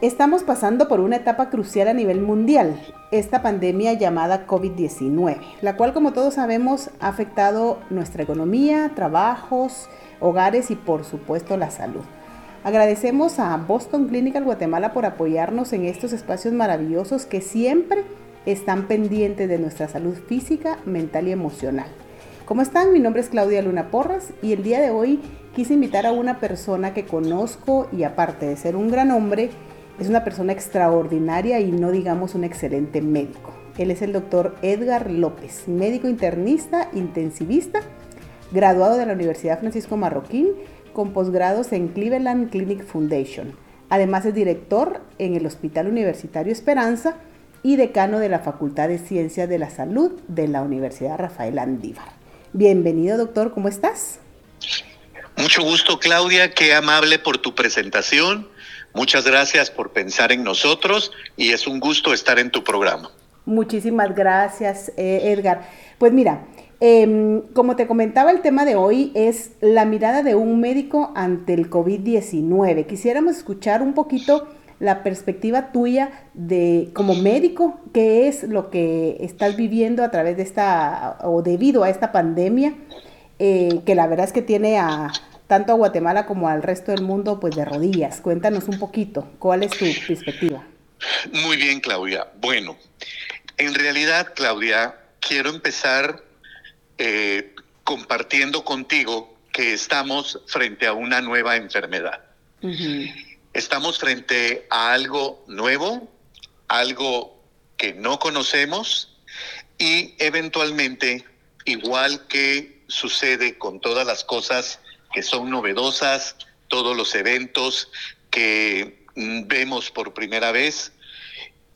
Estamos pasando por una etapa crucial a nivel mundial, esta pandemia llamada COVID-19, la cual como todos sabemos ha afectado nuestra economía, trabajos, hogares y por supuesto la salud. Agradecemos a Boston Clinical Guatemala por apoyarnos en estos espacios maravillosos que siempre están pendientes de nuestra salud física, mental y emocional. ¿Cómo están? Mi nombre es Claudia Luna Porras y el día de hoy quise invitar a una persona que conozco y aparte de ser un gran hombre, es una persona extraordinaria y no digamos un excelente médico. Él es el doctor Edgar López, médico internista, intensivista, graduado de la Universidad Francisco Marroquín, con posgrados en Cleveland Clinic Foundation. Además es director en el Hospital Universitario Esperanza y decano de la Facultad de Ciencias de la Salud de la Universidad Rafael Andívar. Bienvenido, doctor, ¿cómo estás? Mucho gusto, Claudia, qué amable por tu presentación Muchas gracias por pensar en nosotros y es un gusto estar en tu programa. Muchísimas gracias, eh, Edgar. Pues mira, em, como te comentaba, el tema de hoy es la mirada de un médico ante el COVID-19. Quisiéramos escuchar un poquito la perspectiva tuya de como médico, qué es lo que estás viviendo a través de esta o debido a esta pandemia, eh, que la verdad es que tiene a, tanto a Guatemala como al resto del mundo, pues de rodillas. Cuéntanos un poquito, ¿cuál es tu perspectiva? Muy bien, Claudia. Bueno, en realidad, Claudia, quiero empezar eh, compartiendo contigo que estamos frente a una nueva enfermedad. Estamos frente a algo nuevo, algo que no conocemos y eventualmente, igual que sucede con todas las cosas que son novedosas, todos los eventos que mm, vemos por primera vez,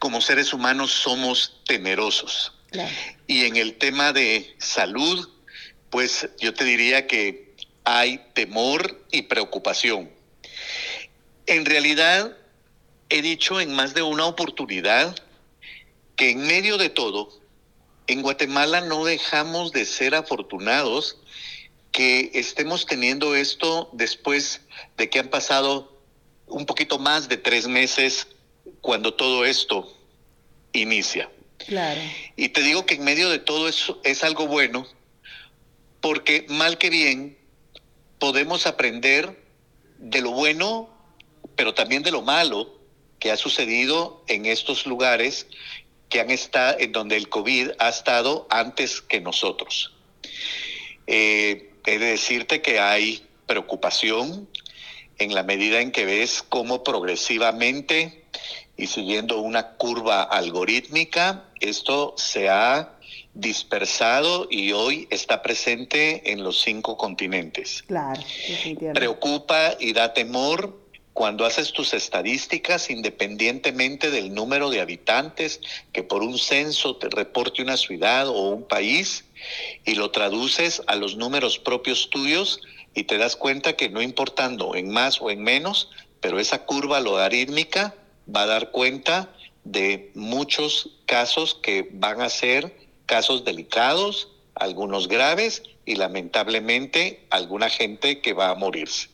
como seres humanos somos temerosos. Y en el tema de salud, pues yo te diría que hay temor y preocupación. En realidad, he dicho en más de una oportunidad que en medio de todo, en Guatemala no dejamos de ser afortunados que estemos teniendo esto después de que han pasado un poquito más de tres meses cuando todo esto inicia. Claro. Y te digo que en medio de todo eso es algo bueno, porque mal que bien podemos aprender de lo bueno, pero también de lo malo que ha sucedido en estos lugares que han estado, en donde el COVID ha estado antes que nosotros. Eh, He de decirte que hay preocupación en la medida en que ves cómo progresivamente y siguiendo una curva algorítmica, esto se ha dispersado y hoy está presente en los cinco continentes. Claro, Preocupa y da temor cuando haces tus estadísticas, independientemente del número de habitantes que por un censo te reporte una ciudad o un país, y lo traduces a los números propios tuyos y te das cuenta que no importando en más o en menos, pero esa curva logarítmica va a dar cuenta de muchos casos que van a ser casos delicados, algunos graves y lamentablemente alguna gente que va a morirse.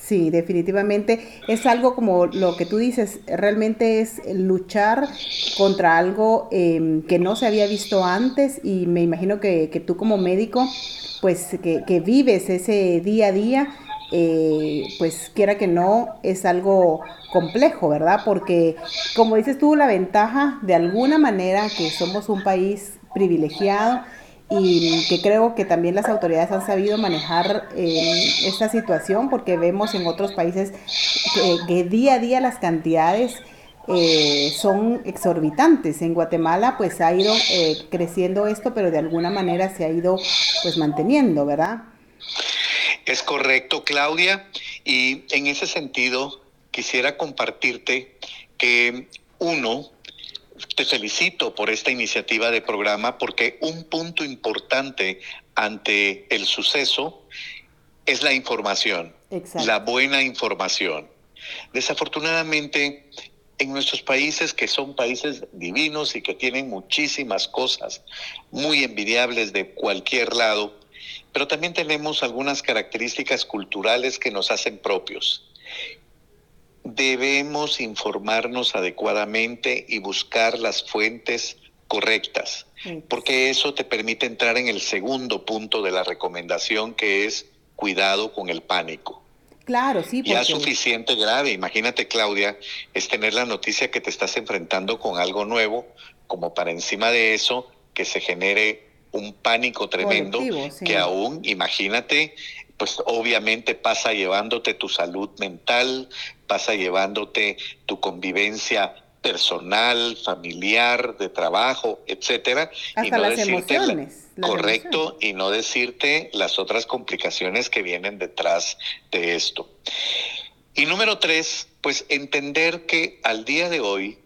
Sí, definitivamente es algo como lo que tú dices, realmente es luchar contra algo em, que no se había visto antes y me imagino que, tú como médico, pues que, vives ese día a día, eh, pues quiera que no, es algo complejo, ¿verdad? Porque como dices tú, la ventaja de alguna manera que somos un país privilegiado, y que creo que también las autoridades han sabido manejar eh, esta situación porque vemos en otros países que, día a día las cantidades eh, son exorbitantes. En Guatemala pues ha ido eh, creciendo esto, pero de alguna manera se ha ido pues manteniendo, ¿verdad? Es correcto, Claudia. Y en ese sentido quisiera compartirte que uno, te felicito por esta iniciativa de programa porque un punto importante ante el suceso es la información, la buena información. Desafortunadamente, en nuestros países, que son países divinos y que tienen muchísimas cosas muy envidiables de cualquier lado, pero también tenemos algunas características culturales que nos hacen propios debemos informarnos adecuadamente y buscar las fuentes correctas, porque eso te permite entrar en el segundo punto de la recomendación, que es cuidado con el pánico. Claro, sí. Ya suficiente grave. Imagínate, Claudia, es tener la noticia que te estás enfrentando con algo nuevo, como para encima de eso que se genere un pánico tremendo que aún, imagínate, pues obviamente pasa llevándote tu salud mental, pasa llevándote tu convivencia personal, familiar, de trabajo, etcétera, y no decirte correcto y no decirte las otras complicaciones que vienen detrás de esto. Y número tres, pues entender que al día de hoy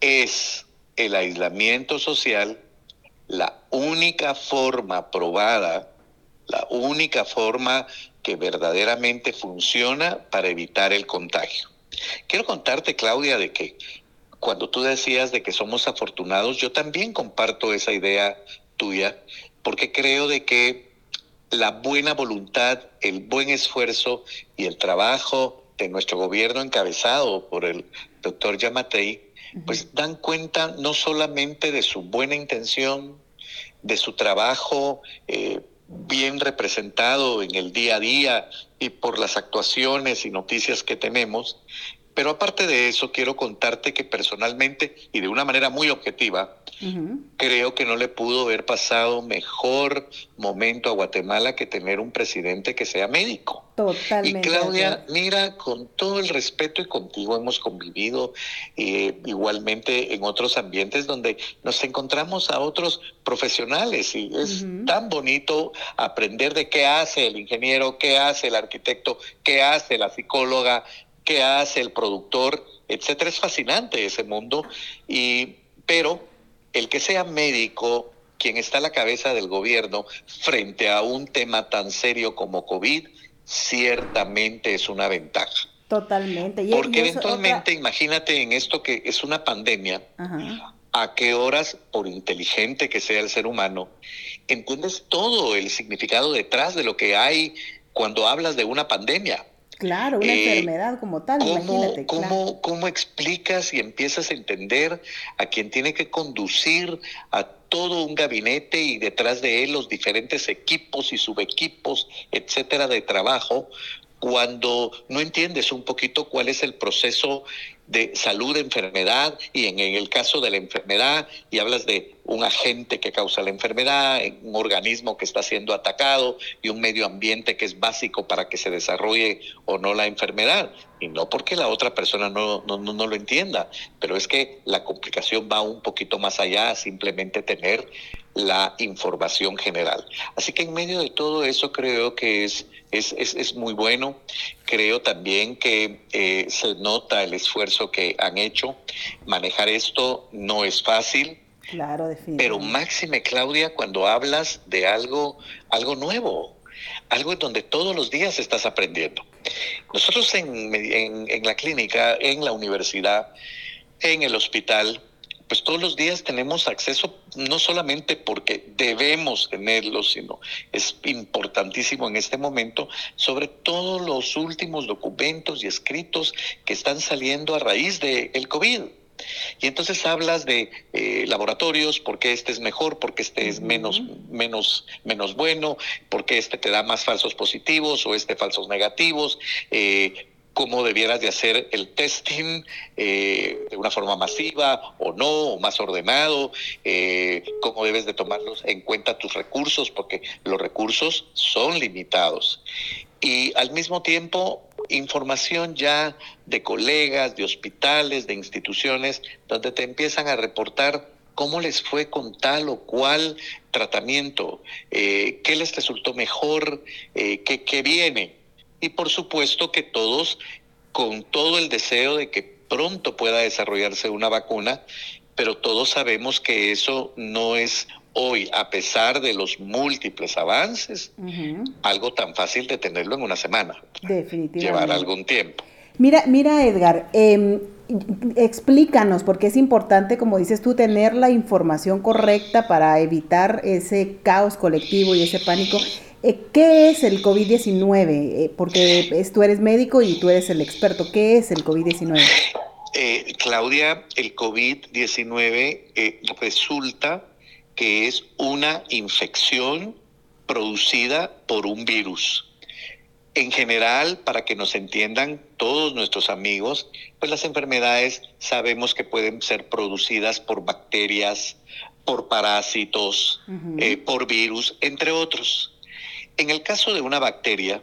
es el aislamiento social la única forma probada, la única forma que verdaderamente funciona para evitar el contagio. Quiero contarte, Claudia, de que cuando tú decías de que somos afortunados, yo también comparto esa idea tuya, porque creo de que la buena voluntad, el buen esfuerzo y el trabajo de nuestro gobierno encabezado por el doctor Yamatei, pues dan cuenta no solamente de su buena intención, de su trabajo eh, bien representado en el día a día y por las actuaciones y noticias que tenemos, pero aparte de eso, quiero contarte que personalmente y de una manera muy objetiva, creo que no le pudo haber pasado mejor momento a Guatemala que tener un presidente que sea médico. Totalmente. Y Claudia, mira, con todo el respeto y contigo hemos convivido eh, igualmente en otros ambientes donde nos encontramos a otros profesionales y es tan bonito aprender de qué hace el ingeniero, qué hace el arquitecto, qué hace la psicóloga, qué hace el productor, etcétera. Es fascinante ese mundo, y, pero el que sea médico, quien está a la cabeza del gobierno frente a un tema tan serio como COVID, ciertamente es una ventaja. Totalmente. Porque eventualmente, imagínate en esto que es una pandemia, a qué horas, por inteligente que sea el ser humano, entiendes todo el significado detrás de lo que hay cuando hablas de una pandemia. Claro, una eh, enfermedad como tal, ¿cómo, imagínate. ¿cómo, ¿Cómo explicas y empiezas a entender a quien tiene que conducir a todo un gabinete y detrás de él los diferentes equipos y subequipos, etcétera, de trabajo, cuando no entiendes un poquito cuál es el proceso de salud, enfermedad, y en, el caso de la enfermedad, y hablas de un agente que causa la enfermedad, un organismo que está siendo atacado y un medio ambiente que es básico para que se desarrolle o no la enfermedad. Y no porque la otra persona no, no, no lo entienda, pero es que la complicación va un poquito más allá, simplemente tener la información general. Así que en medio de todo eso creo que es es, muy bueno. Creo también que eh, se nota el esfuerzo que han hecho. Manejar esto no es fácil. Claro, Pero máxime, Claudia, cuando hablas de algo, algo nuevo, algo donde todos los días estás aprendiendo. Nosotros en, en la clínica, en la universidad, en el hospital, pues todos los días tenemos acceso, no solamente porque debemos tenerlo, sino es importantísimo en este momento, sobre todos los últimos documentos y escritos que están saliendo a raíz del el COVID. Y entonces hablas de eh, laboratorios, porque este es mejor, porque este es menos, menos, menos bueno, porque este te da más falsos positivos o este falsos negativos, eh, cómo debieras de hacer el testing eh, de una forma masiva o no, o más ordenado, eh, cómo debes de tomarlos en cuenta tus recursos, porque los recursos son limitados. Y al mismo tiempo, información ya de colegas, de hospitales, de instituciones, donde te empiezan a reportar cómo les fue con tal o cual tratamiento, eh, qué les resultó mejor, qué, qué viene y por supuesto que todos con todo el deseo de que pronto pueda desarrollarse una vacuna, pero todos sabemos que eso no es hoy, a pesar de los múltiples avances, algo tan fácil de tenerlo en una semana. Definitivamente. Llevar algún tiempo. Mira, mira Edgar, em, explícanos, porque es importante, como dices tú, tener la información correcta para evitar ese caos colectivo y ese pánico. Eh, ¿Qué es el COVID-19? Eh, porque tú eres médico y tú eres el experto. ¿Qué es el COVID-19? Eh, Claudia, el COVID-19 resulta que es una infección producida por un virus. En general, para que nos entiendan todos nuestros amigos, pues las enfermedades sabemos que pueden ser producidas por bacterias, por parásitos, eh, por virus, entre otros. En el caso de una bacteria,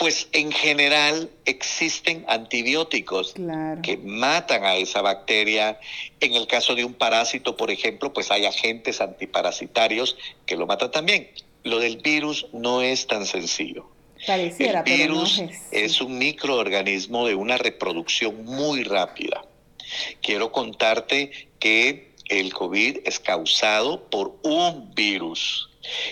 pues en general existen antibióticos que matan a esa bacteria. En el caso de un parásito, por ejemplo, pues hay agentes antiparasitarios que lo matan también. Lo del virus no es tan sencillo. Pareciera, el virus es. un microorganismo de una reproducción muy rápida. Quiero contarte que el COVID es causado por un virus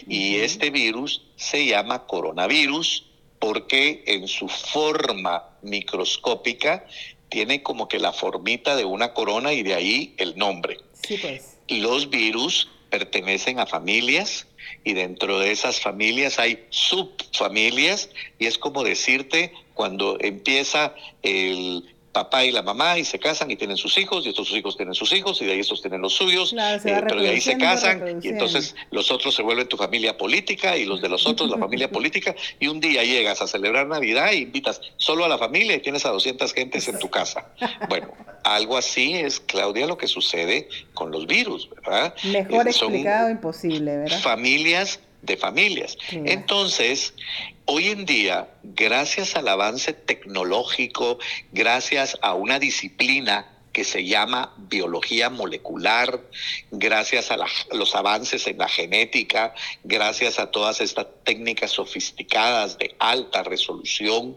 y este virus se llama coronavirus porque en su forma microscópica tiene como que la formita de una corona y de ahí el nombre. Sí, pues. Los virus pertenecen a familias y dentro de esas familias hay subfamilias y es como decirte cuando empieza el papá y la mamá y se casan y tienen sus hijos y estos sus hijos tienen sus hijos y de ahí estos tienen los suyos, eh, pero de ahí se casan y entonces los otros se vuelven tu familia política y los de los otros la familia política y un día llegas a celebrar Navidad e invitas solo a la familia y tienes a 200 gentes en tu casa. Bueno, algo así es, Claudia, lo que sucede con los virus, ¿verdad? Mejor explicado imposible, ¿verdad? Familias de familias. Entonces, hoy en día, gracias al avance tecnológico, gracias a una disciplina que se llama biología molecular, gracias a los avances en la genética, gracias a todas estas técnicas sofisticadas de alta resolución,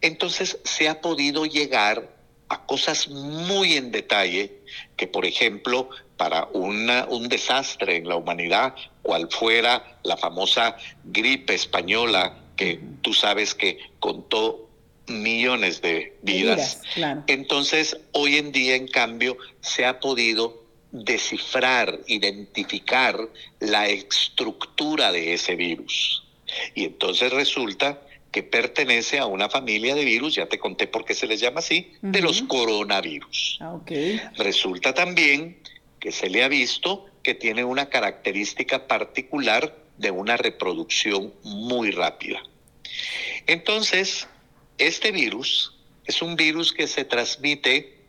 entonces se ha podido llegar a cosas muy en detalle que, por ejemplo, para una, un desastre en la humanidad, cual fuera la famosa gripe española, que tú sabes que contó millones de vidas. Entonces, hoy en día, en cambio, se ha podido descifrar, identificar la estructura de ese virus. Y entonces resulta que pertenece a una familia de virus, ya te conté por qué se les llama así, de los coronavirus. Ah, Resulta también que se le ha visto que tiene una característica particular de una reproducción muy rápida. Entonces, este virus es un virus que se transmite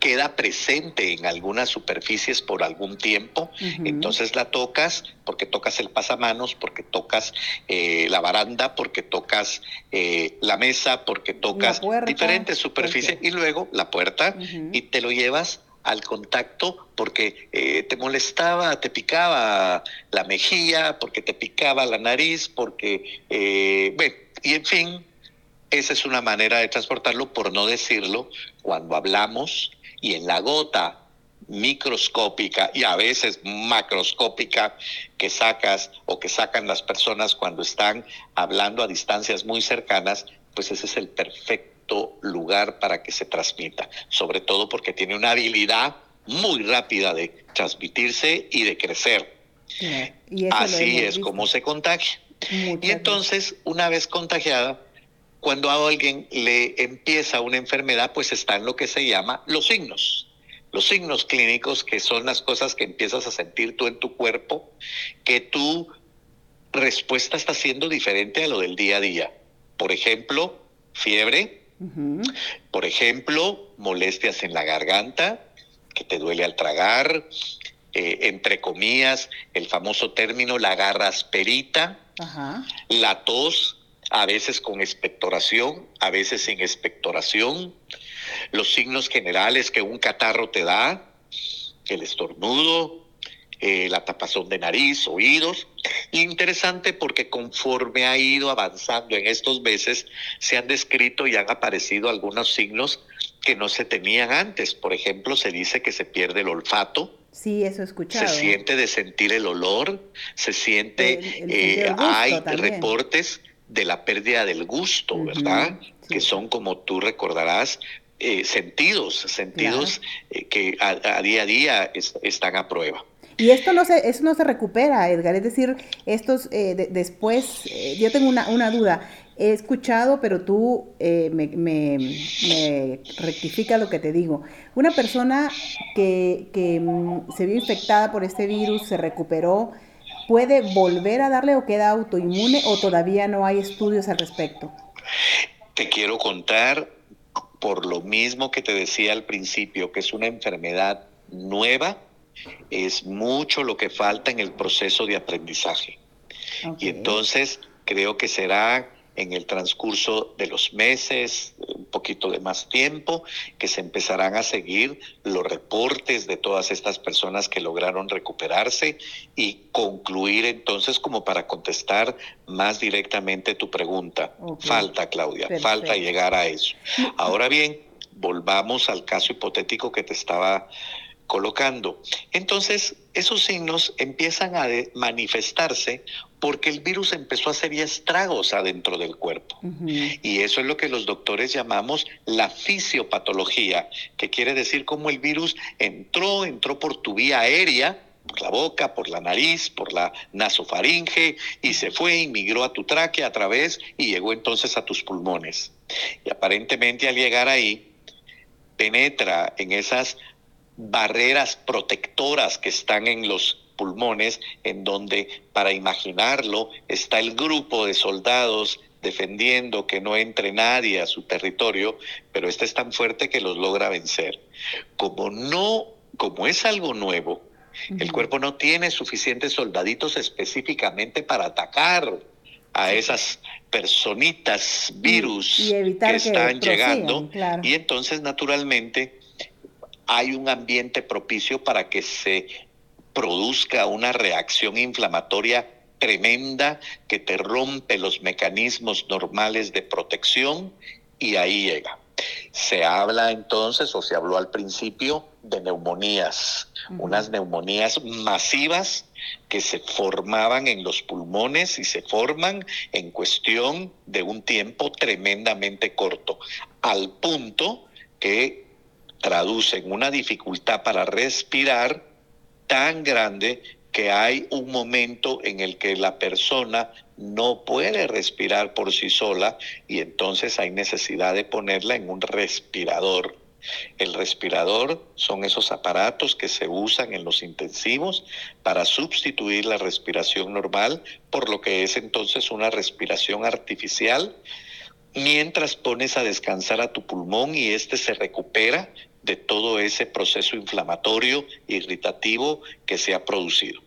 queda presente en algunas superficies por algún tiempo, entonces la tocas porque tocas el pasamanos, porque tocas eh, la baranda, porque tocas eh, la mesa, porque tocas diferentes superficies y luego la puerta y te lo llevas al contacto porque eh, te molestaba, te picaba la mejilla, porque te picaba la nariz, porque, bueno, y en fin, esa es una manera de transportarlo, por no decirlo, cuando hablamos y en la gota microscópica y a veces macroscópica que sacas o que sacan las personas cuando están hablando a distancias muy cercanas, pues ese es el perfecto lugar para que se transmita, sobre todo porque tiene una habilidad muy rápida de transmitirse y de crecer. Así es como se contagia. y entonces, una vez contagiada, cuando a alguien le empieza una enfermedad, pues están lo que se llama los signos. Los signos clínicos, que son las cosas que empiezas a sentir tú en tu cuerpo, que tu respuesta está siendo diferente a lo del día a día. Por ejemplo, fiebre, por ejemplo, molestias en la garganta, que te duele al tragar, eh, entre comillas, el famoso término la garrasperita, la tos, a veces con expectoración, a veces sin expectoración. Los signos generales que un catarro te da, el estornudo, eh, la tapazón de nariz, oídos. Interesante porque conforme ha ido avanzando en estos meses, se han descrito y han aparecido algunos signos que no se tenían antes. Por ejemplo, se dice que se pierde el olfato. Sí, eso he escuchado. Se siente de sentir el olor, se siente, eh, hay reportes de la pérdida del gusto, ¿verdad? Que son, como tú recordarás, eh, sentidos, sentidos eh, que a, día a día están a prueba. Y esto no se, eso no se recupera, Edgar. Es decir, estos eh, después, eh, yo tengo una, una, duda. He escuchado, pero tú eh, me, rectifica lo que te digo. Una persona que, que mm, se vio infectada por este virus, se recuperó, ¿puede volver a darle o queda autoinmune o todavía no hay estudios al respecto? Te quiero contar por lo mismo que te decía al principio, que es una enfermedad nueva, es mucho lo que falta en el proceso de aprendizaje. Y entonces creo que será en el transcurso de los meses, un poquito de más tiempo, que se empezarán a seguir los reportes de todas estas personas que lograron recuperarse y concluir entonces como para contestar más directamente tu pregunta. Falta, Claudia, falta llegar a eso. Ahora bien, volvamos al caso hipotético que te estaba colocando. Entonces, esos signos empiezan a manifestarse porque el virus empezó a hacer estragos adentro del cuerpo. Y eso es lo que los doctores llamamos la fisiopatología, que quiere decir cómo el virus entró, entró por tu vía aérea, por la boca, por la nariz, por la nasofaringe, y se fue y migró a tu tráquea a través y llegó entonces a tus pulmones. Y aparentemente al llegar ahí, penetra en esas barreras protectoras que están en los pulmones, en donde, para imaginarlo, está el grupo de soldados defendiendo que no entre nadie a su territorio, pero este es tan fuerte que los logra vencer. Como no, como es algo nuevo, el cuerpo no tiene suficientes soldaditos específicamente para atacar a esas personitas virus que están llegando y entonces naturalmente hay un ambiente propicio para que se produzca una reacción inflamatoria tremenda que te rompe los mecanismos normales de protección y ahí llega. Se habla entonces, o se habló al principio, de neumonías, unas neumonías masivas que se formaban en los pulmones y se forman en cuestión de un tiempo tremendamente corto, al punto que traducen una dificultad para respirar tan grande que hay un momento en el que la persona no puede respirar por sí sola y entonces hay necesidad de ponerla en un respirador. El respirador son esos aparatos que se usan en los intensivos para sustituir la respiración normal, por lo que es entonces una respiración artificial, mientras pones a descansar a tu pulmón y éste se recupera de todo ese proceso inflamatorio, irritativo que se ha producido.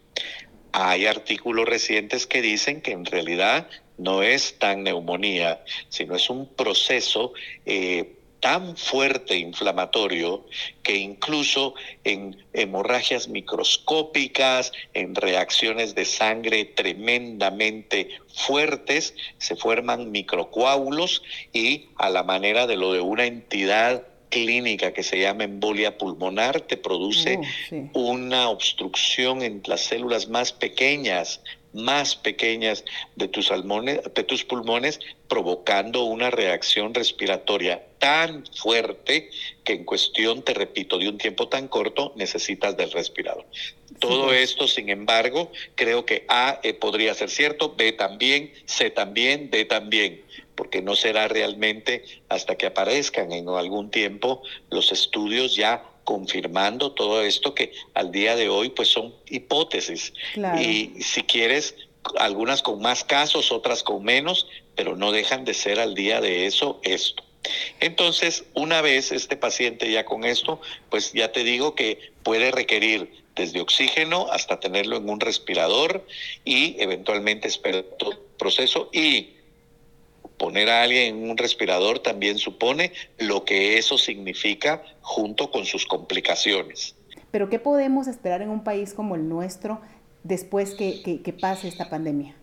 Hay artículos recientes que dicen que en realidad no es tan neumonía, sino es un proceso eh, tan fuerte inflamatorio que incluso en hemorragias microscópicas, en reacciones de sangre tremendamente fuertes, se forman microcoágulos y a la manera de lo de una entidad clínica que se llama embolia pulmonar te produce oh, una obstrucción en las células más pequeñas, más pequeñas de tus, de tus pulmones, provocando una reacción respiratoria tan fuerte que en cuestión, te repito, de un tiempo tan corto, necesitas del respirador. Todo esto, sin embargo, creo que A eh, podría ser cierto, B también, C también, D también porque no será realmente hasta que aparezcan en algún tiempo los estudios ya confirmando todo esto que al día de hoy pues son hipótesis. Y si quieres, algunas con más casos, otras con menos, pero no dejan de ser al día de eso esto. Entonces, una vez este paciente ya con esto, pues ya te digo que puede requerir desde oxígeno hasta tenerlo en un respirador y eventualmente esperar todo el proceso y poner a alguien en un respirador también supone lo que eso significa junto con sus complicaciones. Pero ¿qué podemos esperar en un país como el nuestro después que, que, pase esta pandemia?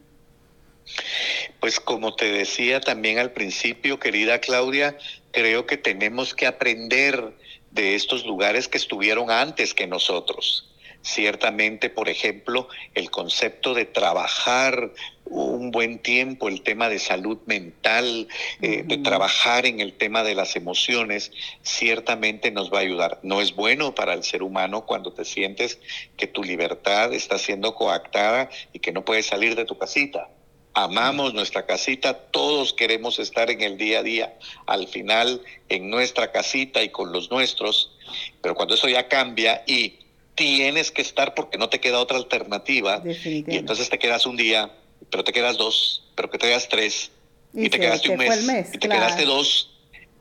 Pues como te decía también al principio, querida Claudia, creo que tenemos que aprender de estos lugares que estuvieron antes que nosotros. Ciertamente, por ejemplo, el concepto de trabajar un buen tiempo el tema de salud mental, eh, de trabajar en el tema de las emociones, ciertamente nos va a ayudar. No es bueno para el ser humano cuando te sientes que tu libertad está siendo coactada y que no puedes salir de tu casita. Amamos nuestra casita, todos queremos estar en el día a día, al final en nuestra casita y con los nuestros, pero cuando eso ya cambia y tienes que estar porque no te queda otra alternativa, y entonces te quedas un día, pero te quedas dos, pero que te quedas tres, y, te quedaste un mes, y te quedaste dos,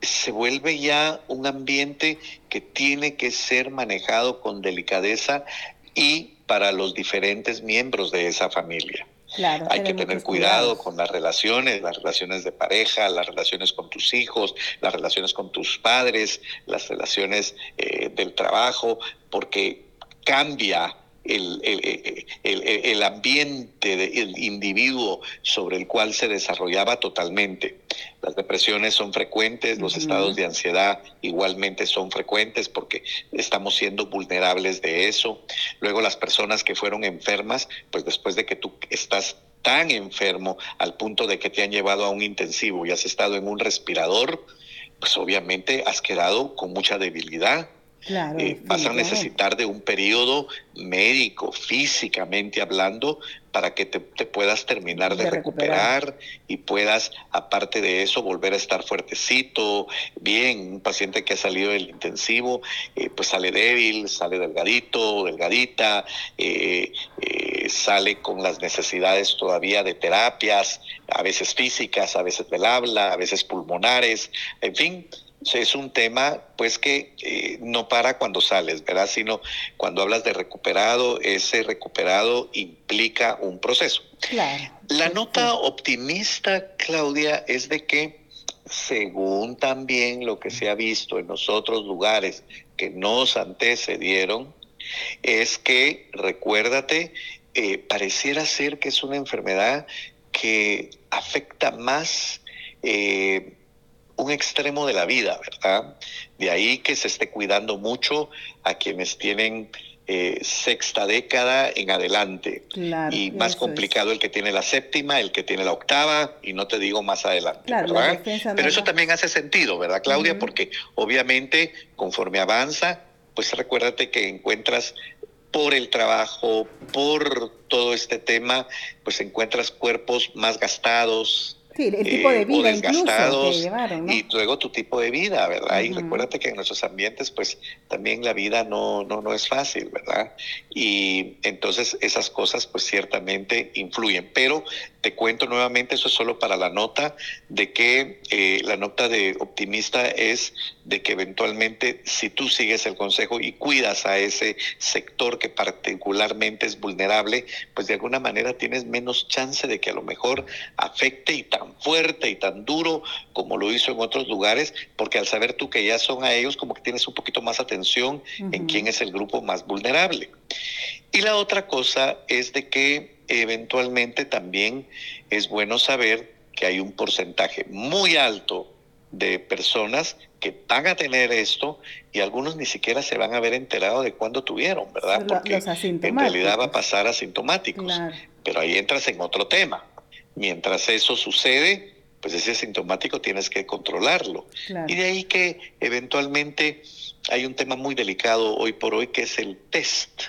se vuelve ya un ambiente que tiene que ser manejado con delicadeza y para los diferentes miembros de esa familia. hay que tener cuidado con las relaciones, las relaciones de pareja, las relaciones con tus hijos, las relaciones con tus padres, las relaciones eh, del trabajo, porque cambia el, el, el, ambiente del individuo sobre el cual se desarrollaba totalmente. Las depresiones son frecuentes, los estados de ansiedad igualmente son frecuentes porque estamos siendo vulnerables de eso. Luego las personas que fueron enfermas, pues después de que tú estás tan enfermo al punto de que te han llevado a un intensivo y has estado en un respirador, pues obviamente has quedado con mucha debilidad Claro, eh, vas a necesitar de un periodo médico, físicamente hablando, para que te, puedas terminar de, recuperar. y puedas, aparte de eso, volver a estar fuertecito, bien. Un paciente que ha salido del intensivo, eh, pues sale débil, sale delgadito, delgadita, eh, sale con las necesidades todavía de terapias, a veces físicas, a veces del habla, a veces pulmonares, en fin es un tema pues que eh, no para cuando sales, ¿verdad? Sino cuando hablas de recuperado, ese recuperado implica un proceso. Claro. La nota optimista, Claudia, es de que según también lo que se ha visto en los otros lugares que nos antecedieron, es que, recuérdate, eh, pareciera ser que es una enfermedad que afecta más eh, un extremo de la vida, ¿verdad? De ahí que se esté cuidando mucho a quienes tienen eh, sexta década en adelante. y más complicado el que tiene la séptima, el que tiene la octava, y no te digo más adelante. ¿verdad? Pero eso también hace sentido, ¿verdad, Claudia? Porque obviamente conforme avanza, pues recuérdate que encuentras por el trabajo, por todo este tema, pues encuentras cuerpos más gastados, Sí, el tipo de eh, vida incluso Y luego tu tipo de vida, ¿verdad? Y recuérdate que en nuestros ambientes, pues también la vida no, no, no es fácil, ¿verdad? Y entonces esas cosas, pues ciertamente influyen. Pero te cuento nuevamente, eso es solo para la nota, de que eh, la nota de optimista es de que eventualmente si tú sigues el consejo y cuidas a ese sector que particularmente es vulnerable, pues de alguna manera tienes menos chance de que a lo mejor afecte y tan fuerte y tan duro como lo hizo en otros lugares, porque al saber tú que ya son a ellos, como que tienes un poquito más atención en quién es el grupo más vulnerable. Y la otra cosa es de que eventualmente también es bueno saber que hay un porcentaje muy alto de personas que van a tener esto y algunos ni siquiera se van a haber enterado de cuándo tuvieron, ¿verdad? Porque en realidad va a pasar asintomáticos. Pero ahí entras en otro tema. Mientras eso sucede, pues ese asintomático tienes que controlarlo. Y de ahí que eventualmente hay un tema muy delicado hoy por hoy que es el test.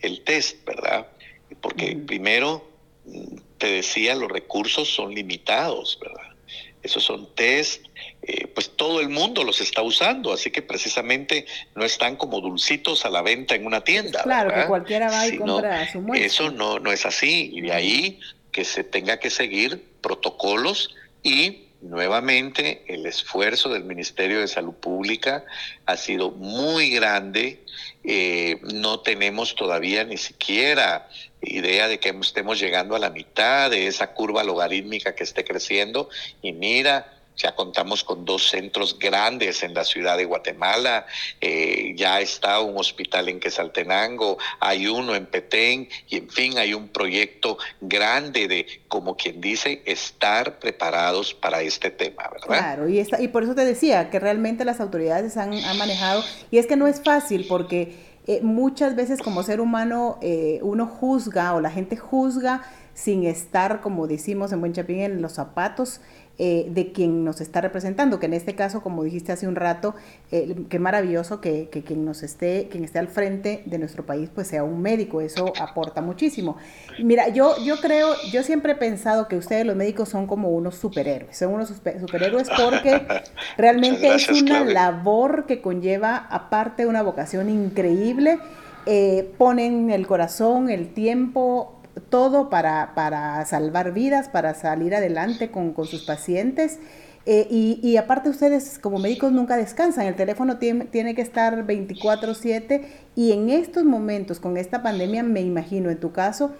El test, ¿verdad? Porque primero, te decía, los recursos son limitados, ¿verdad? Esos son test, eh, pues todo el mundo los está usando, así que precisamente no están como dulcitos a la venta en una tienda. Claro, que cualquiera va y compra su muestra. Eso no, no es así, y de ahí que se tenga que seguir protocolos y nuevamente el esfuerzo del Ministerio de Salud Pública ha sido muy grande. Eh, no tenemos todavía ni siquiera idea de que estemos llegando a la mitad de esa curva logarítmica que esté creciendo. Y mira, ya contamos con dos centros grandes en la ciudad de Guatemala. Eh, ya está un hospital en Quesaltenango, hay uno en Petén y en fin hay un proyecto grande de, como quien dice, estar preparados para este tema, ¿verdad? Claro, y, y por eso te decía que realmente las autoridades han, han manejado y es que no es fácil porque eh, muchas veces como ser humano eh, uno juzga o la gente juzga sin estar, como decimos en Buen Chapín, en los zapatos eh, de quien nos está representando, que en este caso, como dijiste hace un rato, eh, qué maravilloso que, quien nos esté, quien esté al frente de nuestro país, pues sea un médico, eso aporta muchísimo. Mira, yo, yo creo, yo siempre he pensado que ustedes los médicos son como unos superhéroes, son unos superhéroes porque realmente es una labor que conlleva, aparte, una vocación increíble, eh, ponen el corazón, el tiempo, todo para, para salvar vidas, para salir adelante con, sus pacientes. Eh, y, aparte ustedes como médicos nunca descansan, el teléfono tiene, tiene que estar 24/7 y en estos momentos con esta pandemia me imagino en tu caso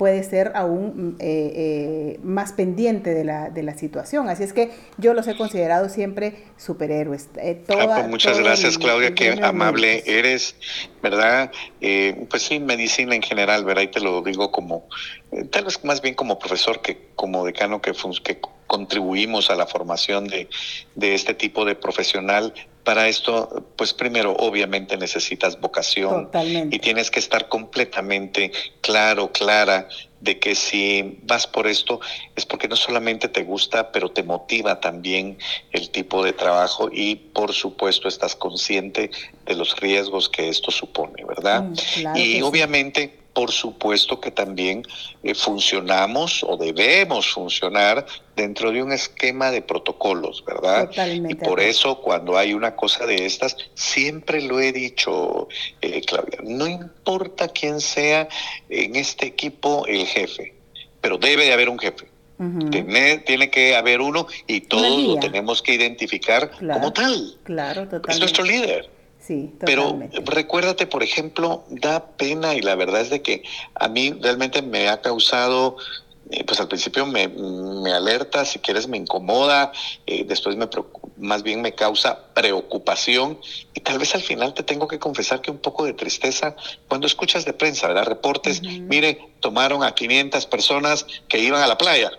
puede ser aún eh, eh, más pendiente de la, de la situación. Así es que yo los he considerado siempre superhéroes. Eh, ah, pues muchas gracias, Claudia, qué amable eres, ¿verdad? pues sí, medicina en general, ¿verdad? Y te lo digo como, tal vez más bien como profesor que como decano que, que contribuimos a la formación de, de este tipo de profesional, para esto, pues primero, obviamente necesitas vocación y tienes que estar completamente claro, clara de que si vas por esto es porque no solamente te gusta, pero te motiva también el tipo de trabajo y por supuesto estás consciente de los riesgos que esto supone, ¿verdad? Mm, y obviamente por supuesto que también eh, funcionamos o debemos funcionar dentro de un esquema de protocolos, ¿verdad? y por eso cuando hay una cosa de estas, siempre lo he dicho, eh, Claudia, no importa quién sea en este equipo el jefe, pero debe de haber un jefe. tiene, tiene, que haber uno y todos lo tenemos que identificar como tal. Claro, totalmente. Es nuestro líder. Pero recuérdate, por ejemplo, da pena y la verdad es de que a mí realmente me ha causado eh, pues al principio me, alerta, si quieres me incomoda, eh, después me más bien me causa preocupación y tal vez al final te tengo que confesar que un poco de tristeza cuando escuchas de prensa, ¿verdad? Reportes, mire, tomaron a 500 personas que iban a la playa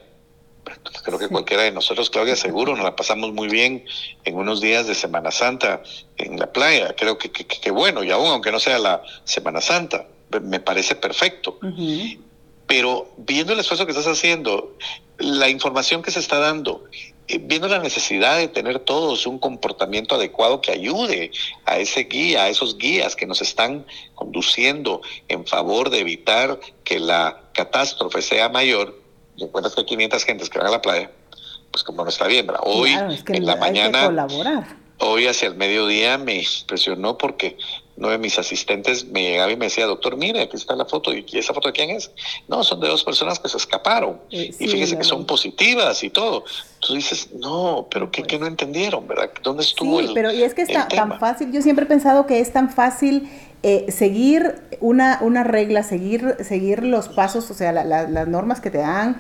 Creo que cualquiera de nosotros, Claudia, seguro nos la pasamos muy bien en unos días de Semana Santa en la playa. Creo que, que, bueno, y aún aunque no sea la Semana Santa, me parece perfecto. Pero viendo el esfuerzo que estás haciendo, la información que se está dando, eh, viendo la necesidad de tener todos un comportamiento adecuado que ayude a ese guía, a esos guías que nos están conduciendo en favor de evitar que la catástrofe sea mayor, y encuentras que hay 500 gentes que van a la playa, pues como no está bien, ¿verdad? Hoy, en la mañana, hoy hacia el mediodía me impresionó porque uno de mis asistentes me llegaba y me decía, doctor, mire, aquí está la foto. ¿Y esa foto de quién es? No, son de dos personas que se escaparon. Eh, y fíjese que son positivas y todo. Tú dices, no, pero ¿qué, ¿qué, no entendieron, verdad? ¿Dónde estuvo sí, pero y es que está tan fácil. Yo siempre he pensado que es tan fácil eh, seguir una, una regla, seguir, seguir los pasos, o sea, las normas que te dan,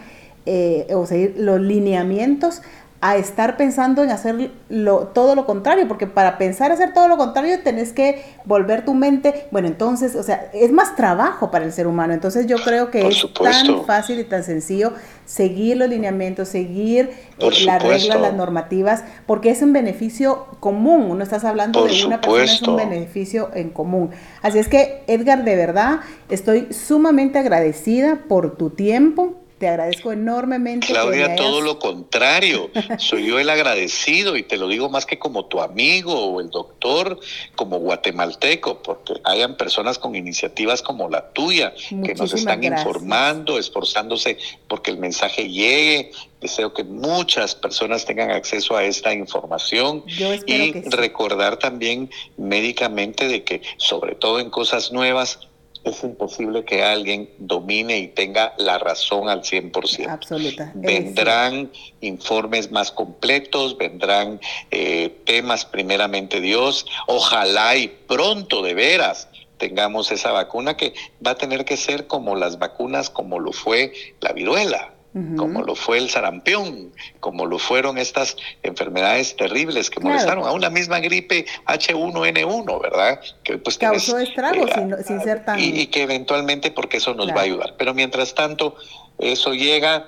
eh, o seguir los lineamientos, a estar pensando en hacer lo, todo lo contrario, porque para pensar hacer todo lo contrario tenés que volver tu mente, bueno, entonces, o sea, es más trabajo para el ser humano, entonces yo creo que es tan fácil y tan sencillo seguir los lineamientos, seguir eh, las reglas, las normativas, porque es un beneficio común, no estás hablando de una persona, es un beneficio en común. Así es que, Edgar, de verdad, estoy sumamente agradecida por tu tiempo, te agradezco enormemente. Claudia, todo lo contrario. Soy yo el agradecido y te lo digo más que como tu amigo o el doctor, como guatemalteco, porque hayan personas con iniciativas como la tuya que nos están informando, esforzándose porque el mensaje llegue. Deseo que muchas personas tengan acceso a esta información y recordar también médicamente de que, sobre todo en cosas nuevas, es imposible que alguien domine y tenga la razón al 100%. Absoluta. Vendrán informes más completos, vendrán eh, temas primeramente Dios, ojalá y pronto de veras tengamos esa vacuna que va a tener que ser como las vacunas, como lo fue la viruela como lo fue el sarampión, como lo fueron estas enfermedades terribles que molestaron a una misma gripe H1N1, ¿verdad? Que pues causó estragos eh, sin, ser tan... Y, que eventualmente porque eso nos va a ayudar. Pero mientras tanto, eso llega,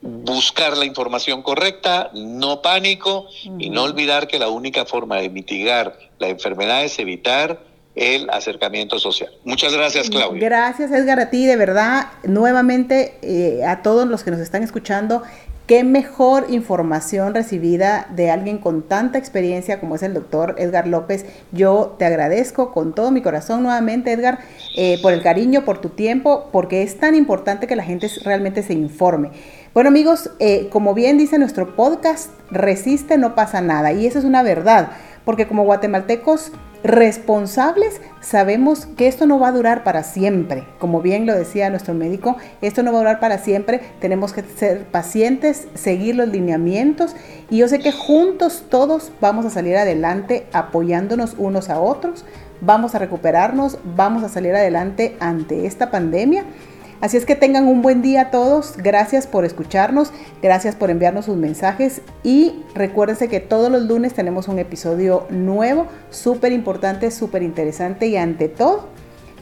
buscar la información correcta, no pánico y no olvidar que la única forma de mitigar la enfermedad es evitar el acercamiento social. Muchas gracias, Claudia. Gracias, Edgar, a ti, de verdad, nuevamente eh, a todos los que nos están escuchando. Qué mejor información recibida de alguien con tanta experiencia como es el doctor Edgar López. Yo te agradezco con todo mi corazón nuevamente, Edgar, eh, por el cariño, por tu tiempo, porque es tan importante que la gente realmente se informe. Bueno amigos, eh, como bien dice nuestro podcast, resiste, no pasa nada. Y eso es una verdad, porque como guatemaltecos responsables sabemos que esto no va a durar para siempre. Como bien lo decía nuestro médico, esto no va a durar para siempre. Tenemos que ser pacientes, seguir los lineamientos y yo sé que juntos todos vamos a salir adelante apoyándonos unos a otros. Vamos a recuperarnos, vamos a salir adelante ante esta pandemia Así es que tengan un buen día todos. Gracias por escucharnos, gracias por enviarnos sus mensajes y recuérdense que todos los lunes tenemos un episodio nuevo, súper importante, súper interesante y ante todo,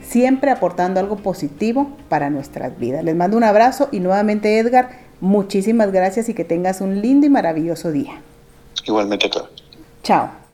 siempre aportando algo positivo para nuestras vidas. Les mando un abrazo y nuevamente Edgar, muchísimas gracias y que tengas un lindo y maravilloso día. Igualmente, claro. Chao.